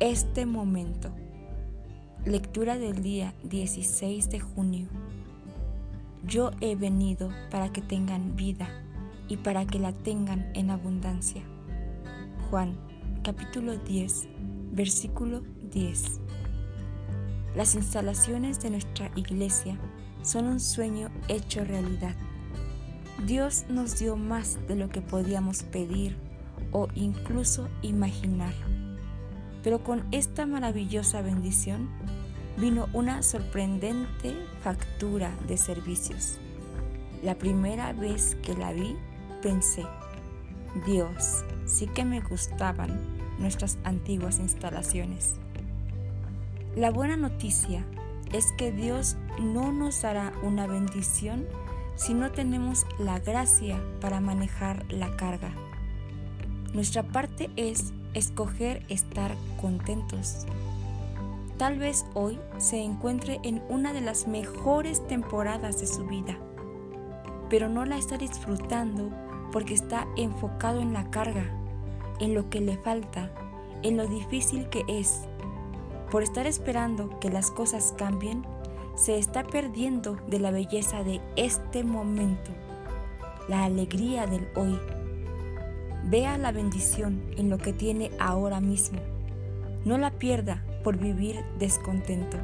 este momento. Lectura del día 16 de junio. Yo he venido para que tengan vida y para que la tengan en abundancia. Juan capítulo 10 versículo 10. Las instalaciones de nuestra iglesia son un sueño hecho realidad. Dios nos dio más de lo que podíamos pedir o incluso imaginar. Pero con esta maravillosa bendición vino una sorprendente factura de servicios. La primera vez que la vi, pensé, Dios, sí que me gustaban nuestras antiguas instalaciones. La buena noticia es que Dios no nos dará una bendición si no tenemos la gracia para manejar la carga. Nuestra parte es escoger estar contentos. Tal vez hoy se encuentre en una de las mejores temporadas de su vida, pero no la está disfrutando porque está enfocado en la carga, en lo que le falta, en lo difícil que es. Por estar esperando que las cosas cambien, se está perdiendo de la belleza de este momento, la alegría del hoy. Vea la bendición en lo que tiene ahora mismo. No la pierda por vivir descontento.